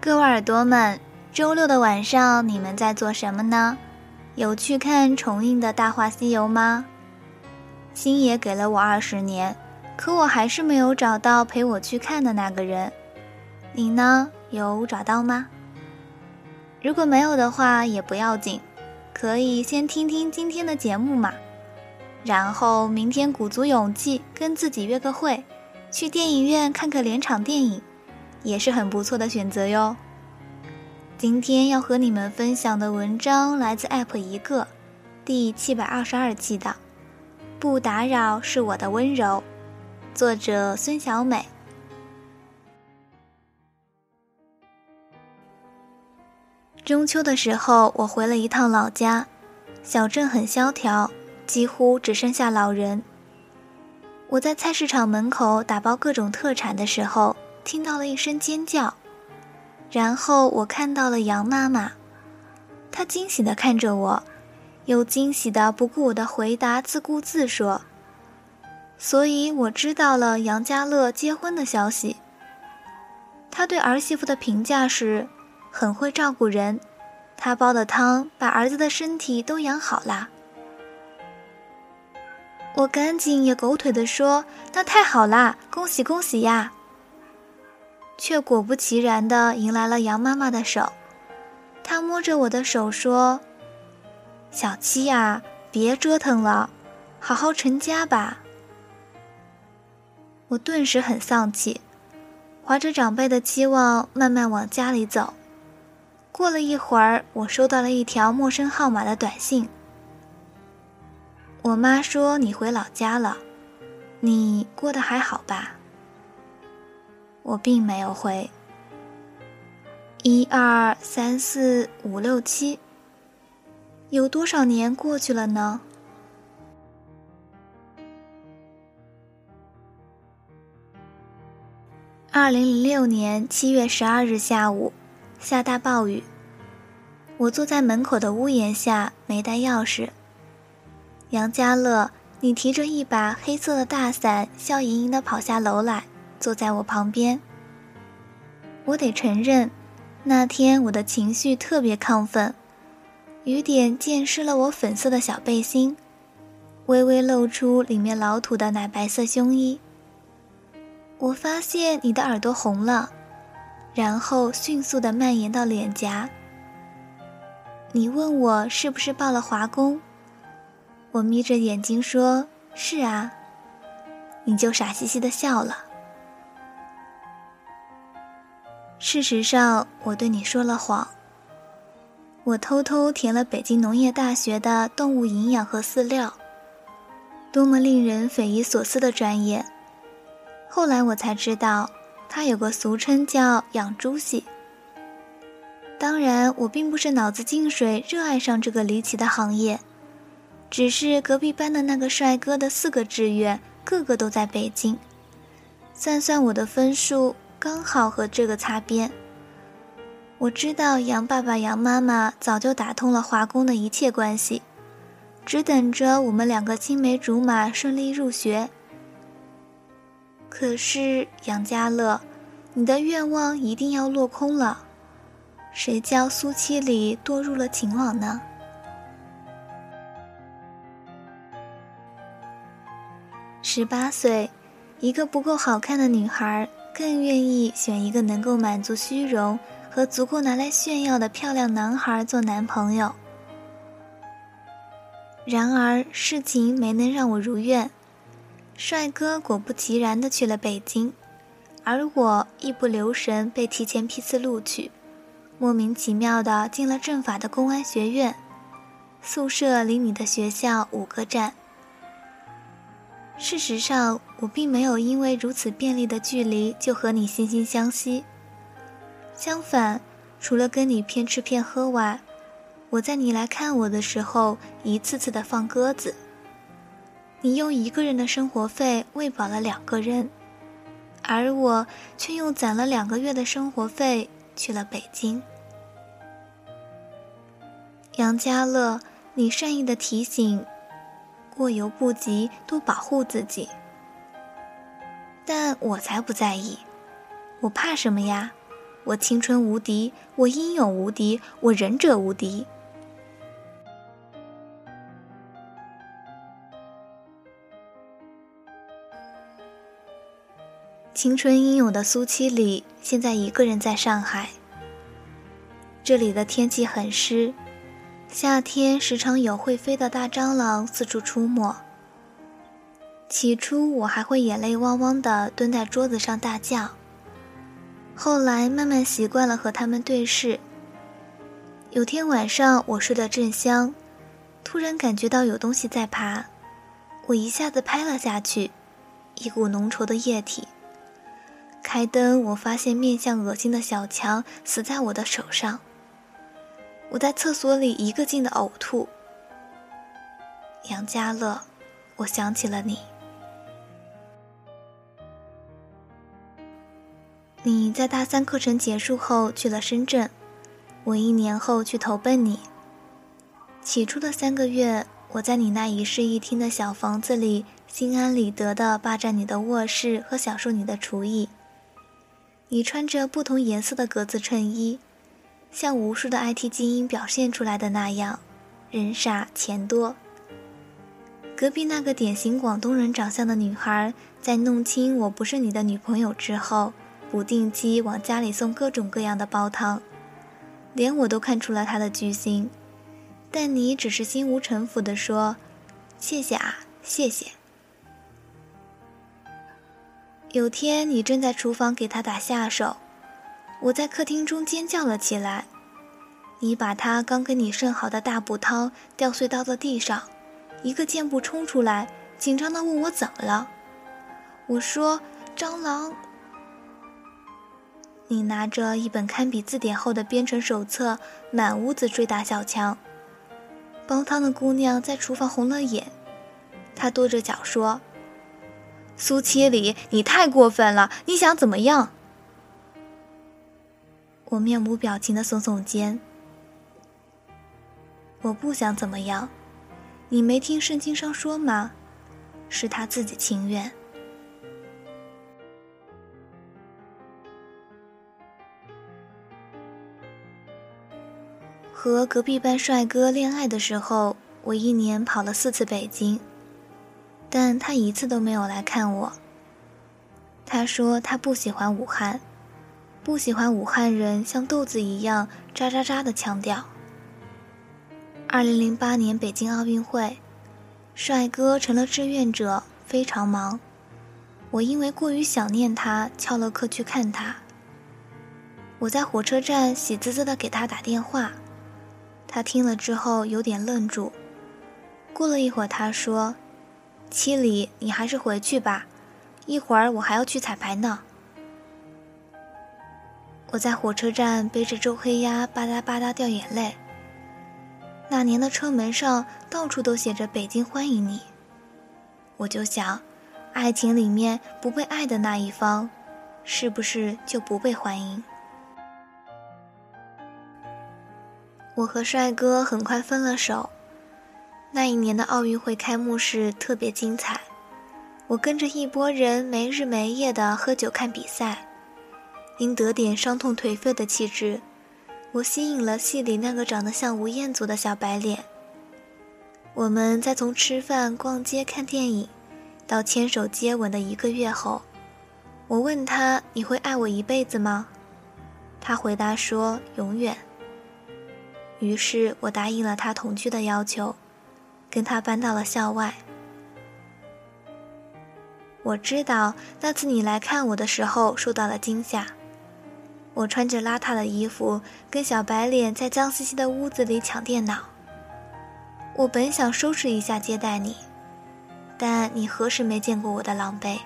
各位耳朵们，周六的晚上你们在做什么呢？有去看重映的《大话西游》吗？星爷给了我二十年，可我还是没有找到陪我去看的那个人。你呢？有找到吗？如果没有的话也不要紧，可以先听听今天的节目嘛。然后明天鼓足勇气跟自己约个会，去电影院看个连场电影。也是很不错的选择哟。今天要和你们分享的文章来自 App 一个，第七百二十二期的《不打扰是我的温柔》，作者孙小美。中秋的时候，我回了一趟老家，小镇很萧条，几乎只剩下老人。我在菜市场门口打包各种特产的时候。听到了一声尖叫，然后我看到了杨妈妈，她惊喜地看着我，又惊喜地不顾我的回答，自顾自说：“所以我知道了杨家乐结婚的消息。他对儿媳妇的评价是，很会照顾人，他煲的汤把儿子的身体都养好啦。”我赶紧也狗腿的说：“那太好啦，恭喜恭喜呀！”却果不其然地迎来了杨妈妈的手，她摸着我的手说：“小七呀，别折腾了，好好成家吧。”我顿时很丧气，怀着长辈的期望慢慢往家里走。过了一会儿，我收到了一条陌生号码的短信。我妈说你回老家了，你过得还好吧？我并没有回。一二三四五六七，有多少年过去了呢？二零零六年七月十二日下午，下大暴雨。我坐在门口的屋檐下，没带钥匙。杨家乐，你提着一把黑色的大伞，笑盈盈的跑下楼来。坐在我旁边，我得承认，那天我的情绪特别亢奋，雨点溅湿了我粉色的小背心，微微露出里面老土的奶白色胸衣。我发现你的耳朵红了，然后迅速的蔓延到脸颊。你问我是不是报了华工，我眯着眼睛说：“是啊。”你就傻兮兮的笑了。事实上，我对你说了谎。我偷偷填了北京农业大学的动物营养和饲料，多么令人匪夷所思的专业！后来我才知道，它有个俗称叫“养猪系”。当然，我并不是脑子进水，热爱上这个离奇的行业，只是隔壁班的那个帅哥的四个志愿，个个都在北京。算算我的分数。刚好和这个擦边。我知道杨爸爸、杨妈妈早就打通了华工的一切关系，只等着我们两个青梅竹马顺利入学。可是杨家乐，你的愿望一定要落空了。谁叫苏七里堕入了情网呢？十八岁，一个不够好看的女孩。更愿意选一个能够满足虚荣和足够拿来炫耀的漂亮男孩做男朋友。然而事情没能让我如愿，帅哥果不其然的去了北京，而我一不留神被提前批次录取，莫名其妙的进了政法的公安学院，宿舍离你的学校五个站。事实上，我并没有因为如此便利的距离就和你惺惺相惜。相反，除了跟你骗吃骗喝外，我在你来看我的时候一次次的放鸽子。你用一个人的生活费喂饱了两个人，而我却用攒了两个月的生活费去了北京。杨家乐，你善意的提醒。过犹不及，多保护自己。但我才不在意，我怕什么呀？我青春无敌，我英勇无敌，我忍者无敌。青春英勇的苏七里现在一个人在上海。这里的天气很湿，夏天时常有会飞的大蟑螂四处出没。起初我还会眼泪汪汪的蹲在桌子上大叫，后来慢慢习惯了和他们对视。有天晚上我睡得正香，突然感觉到有东西在爬，我一下子拍了下去，一股浓稠的液体。开灯，我发现面相恶心的小强死在我的手上。我在厕所里一个劲的呕吐。杨家乐，我想起了你。你在大三课程结束后去了深圳，我一年后去投奔你。起初的三个月，我在你那一室一厅的小房子里，心安理得地霸占你的卧室和享受你的厨艺。你穿着不同颜色的格子衬衣，像无数的 IT 精英表现出来的那样，人傻钱多。隔壁那个典型广东人长相的女孩，在弄清我不是你的女朋友之后，不定期往家里送各种各样的煲汤，连我都看出了他的居心，但你只是心无城府地说：“谢谢啊，谢谢。”有天，你正在厨房给他打下手，我在客厅中尖叫了起来。你把他刚给你盛好的大补汤掉碎到了地上，一个箭步冲出来，紧张地问我怎么了。我说：“蟑螂。”你拿着一本堪比字典厚的编程手册，满屋子追打小强。煲汤的姑娘在厨房红了眼，她跺着脚说。苏七里，你太过分了！你想怎么样？我面无表情的耸耸肩。我不想怎么样。你没听圣经上说吗？是他自己情愿。和隔壁班帅哥恋爱的时候，我一年跑了四次北京。但他一次都没有来看我。他说他不喜欢武汉，不喜欢武汉人像豆子一样喳喳喳的腔调。二零零八年北京奥运会，帅哥成了志愿者，非常忙。我因为过于想念他，翘了课去看他。我在火车站喜滋滋的给他打电话，他听了之后有点愣住。过了一会儿，他说。七里，你还是回去吧，一会儿我还要去彩排呢。我在火车站背着周黑鸭，吧嗒吧嗒掉眼泪。那年的车门上到处都写着“北京欢迎你”，我就想，爱情里面不被爱的那一方，是不是就不被欢迎？我和帅哥很快分了手。那一年的奥运会开幕式特别精彩，我跟着一拨人没日没夜的喝酒看比赛，因得点伤痛颓废的气质，我吸引了戏里那个长得像吴彦祖的小白脸。我们在从吃饭、逛街、看电影，到牵手接吻的一个月后，我问他：“你会爱我一辈子吗？”他回答说：“永远。”于是我答应了他同居的要求。跟他搬到了校外。我知道那次你来看我的时候受到了惊吓。我穿着邋遢的衣服，跟小白脸在脏兮兮的屋子里抢电脑。我本想收拾一下接待你，但你何时没见过我的狼狈？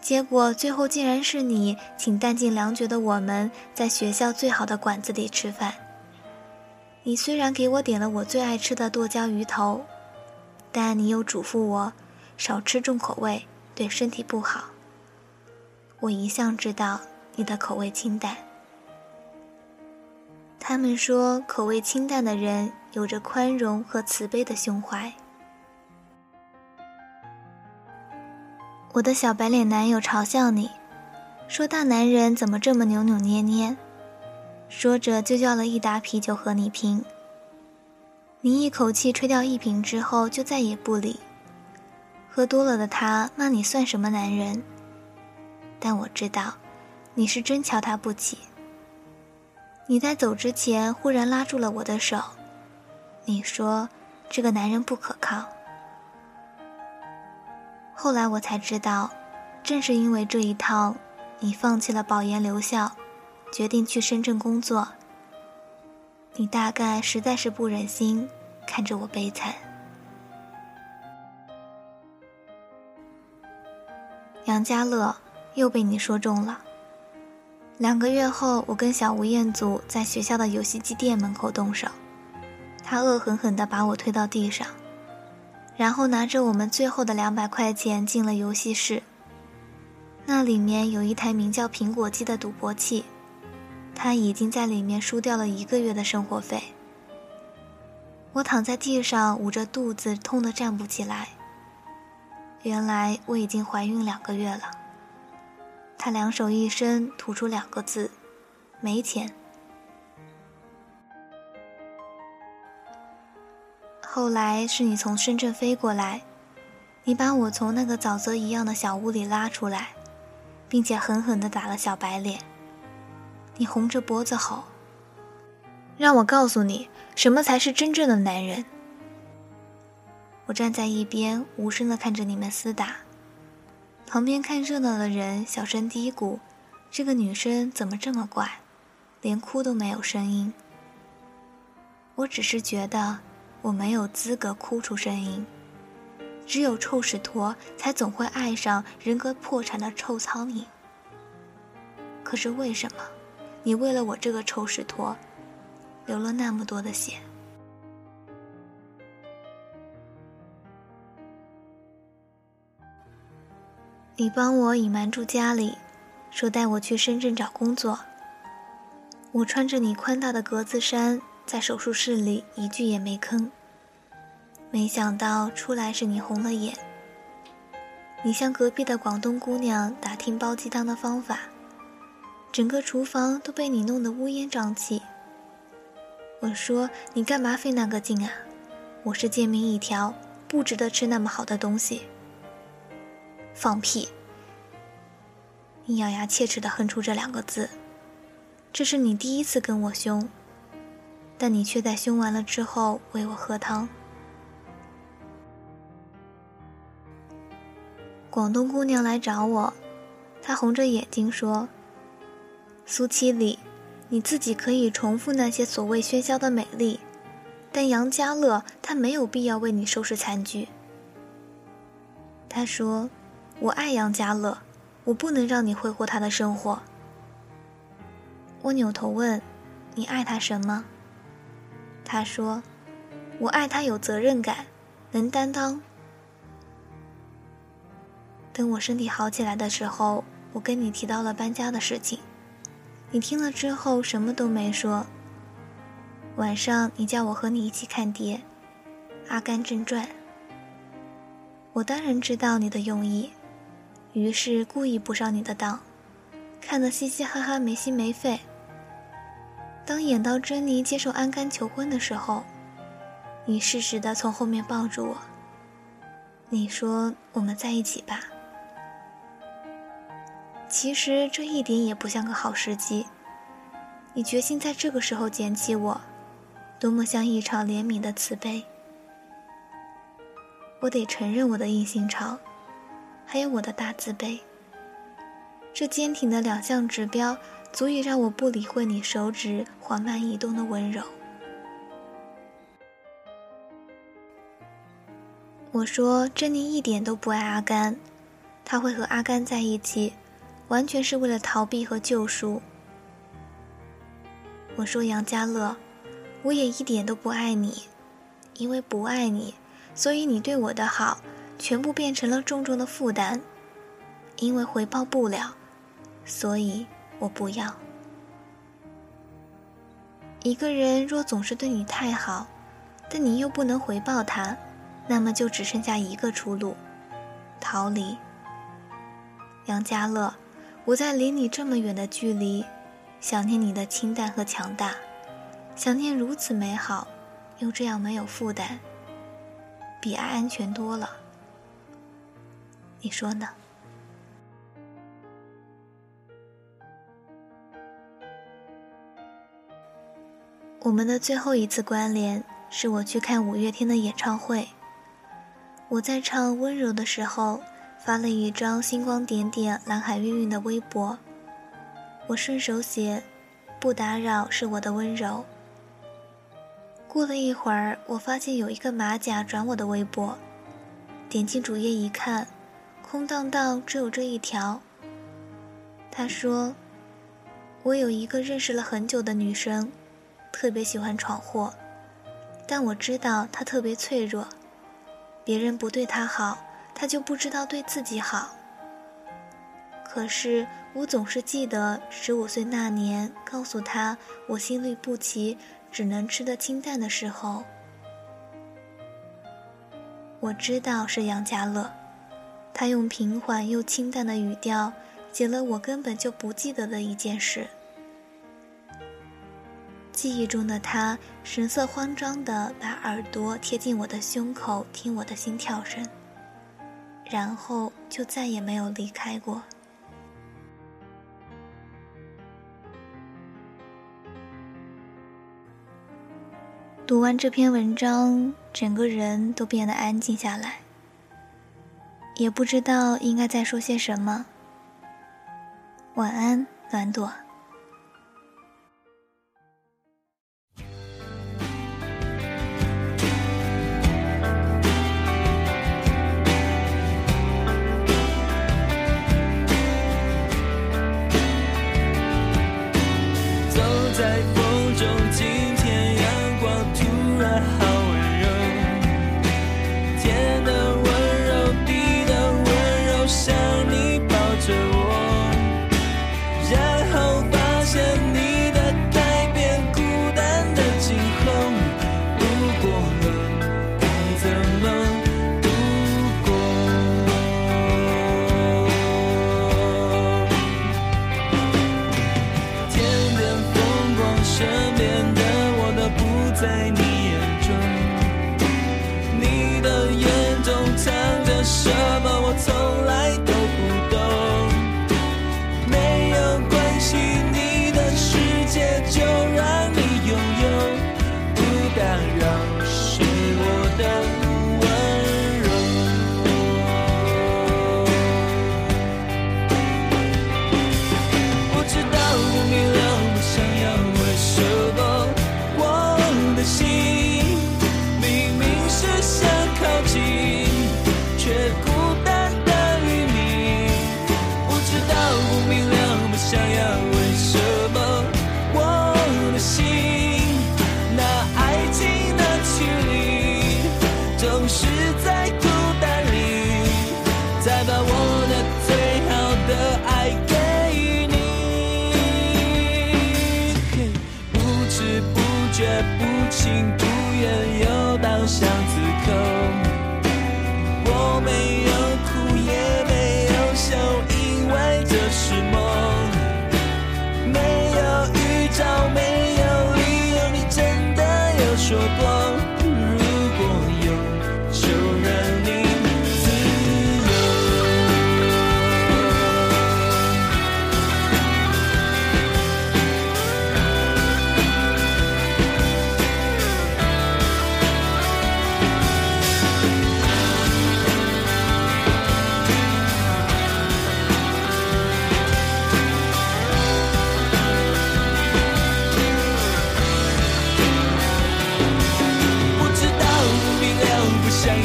结果最后竟然是你请弹尽粮绝的我们在学校最好的馆子里吃饭。你虽然给我点了我最爱吃的剁椒鱼头，但你又嘱咐我少吃重口味，对身体不好。我一向知道你的口味清淡。他们说口味清淡的人有着宽容和慈悲的胸怀。我的小白脸男友嘲笑你，说大男人怎么这么扭扭捏捏？说着就叫了一打啤酒和你拼。你一口气吹掉一瓶之后就再也不理。喝多了的他骂你算什么男人？但我知道，你是真瞧他不起。你在走之前忽然拉住了我的手，你说这个男人不可靠。后来我才知道，正是因为这一套。你放弃了保研留校，决定去深圳工作。你大概实在是不忍心看着我悲惨。杨家乐又被你说中了。两个月后，我跟小吴彦祖在学校的游戏机店门口动手，他恶狠狠地把我推到地上，然后拿着我们最后的两百块钱进了游戏室。那里面有一台名叫“苹果机”的赌博器，他已经在里面输掉了一个月的生活费。我躺在地上，捂着肚子，痛得站不起来。原来我已经怀孕两个月了。他两手一伸，吐出两个字：“没钱。”后来是你从深圳飞过来，你把我从那个沼泽一样的小屋里拉出来。并且狠狠地打了小白脸。你红着脖子吼：“让我告诉你，什么才是真正的男人。”我站在一边，无声地看着你们厮打。旁边看热闹的人小声嘀咕：“这个女生怎么这么怪，连哭都没有声音。”我只是觉得我没有资格哭出声音。只有臭屎坨才总会爱上人格破产的臭苍蝇。可是为什么，你为了我这个臭屎坨，流了那么多的血？你帮我隐瞒住家里，说带我去深圳找工作。我穿着你宽大的格子衫，在手术室里一句也没吭。没想到出来是你红了眼。你向隔壁的广东姑娘打听煲鸡汤的方法，整个厨房都被你弄得乌烟瘴气。我说你干嘛费那个劲啊？我是贱命一条，不值得吃那么好的东西。放屁！你咬牙切齿地哼出这两个字。这是你第一次跟我凶，但你却在凶完了之后喂我喝汤。广东姑娘来找我，她红着眼睛说：“苏七里，你自己可以重复那些所谓喧嚣的美丽，但杨家乐他没有必要为你收拾残局。”他说：“我爱杨家乐，我不能让你挥霍他的生活。”我扭头问：“你爱他什么？”他说：“我爱他有责任感，能担当。”等我身体好起来的时候，我跟你提到了搬家的事情，你听了之后什么都没说。晚上你叫我和你一起看碟，《阿甘正传》。我当然知道你的用意，于是故意不上你的当，看得嘻嘻哈哈没心没肺。当演到珍妮接受安甘求婚的时候，你适时的从后面抱住我，你说我们在一起吧。其实这一点也不像个好时机。你决心在这个时候捡起我，多么像一场怜悯的慈悲。我得承认我的硬心肠，还有我的大自卑。这坚挺的两项指标，足以让我不理会你手指缓慢移动的温柔。我说珍妮一点都不爱阿甘，她会和阿甘在一起。完全是为了逃避和救赎。我说杨家乐，我也一点都不爱你，因为不爱你，所以你对我的好全部变成了重重的负担，因为回报不了，所以我不要。一个人若总是对你太好，但你又不能回报他，那么就只剩下一个出路：逃离。杨家乐。我在离你这么远的距离，想念你的清淡和强大，想念如此美好，又这样没有负担，比爱安全多了。你说呢？我们的最后一次关联是我去看五月天的演唱会。我在唱《温柔》的时候，发了一张星光点点、蓝海晕晕的微博。我顺手写：“不打扰是我的温柔。”过了一会儿，我发现有一个马甲转我的微博，点进主页一看，空荡荡，只有这一条。他说：“我有一个认识了很久的女生。”特别喜欢闯祸，但我知道他特别脆弱，别人不对他好，他就不知道对自己好。可是我总是记得十五岁那年告诉他我心律不齐，只能吃得清淡的时候，我知道是杨家乐，他用平缓又清淡的语调写了我根本就不记得的一件事。记忆中的他，神色慌张地把耳朵贴近我的胸口，听我的心跳声，然后就再也没有离开过。读完这篇文章，整个人都变得安静下来，也不知道应该再说些什么。晚安，暖朵。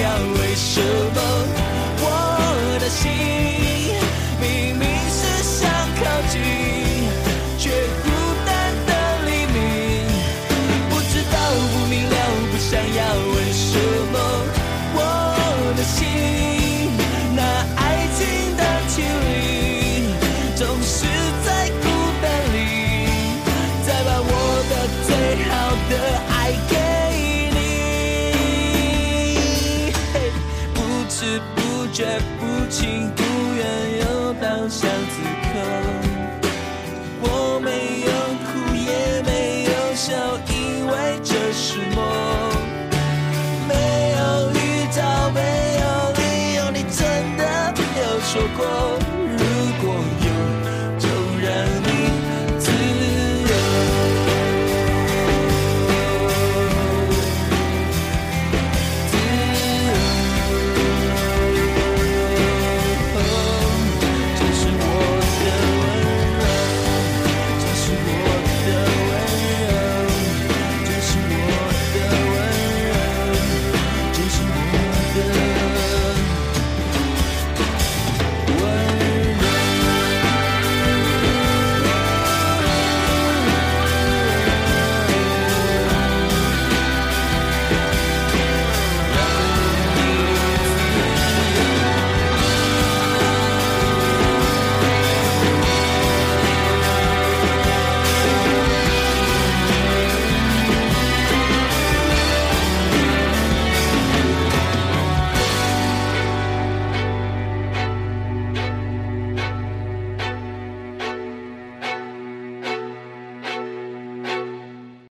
为什么我的心？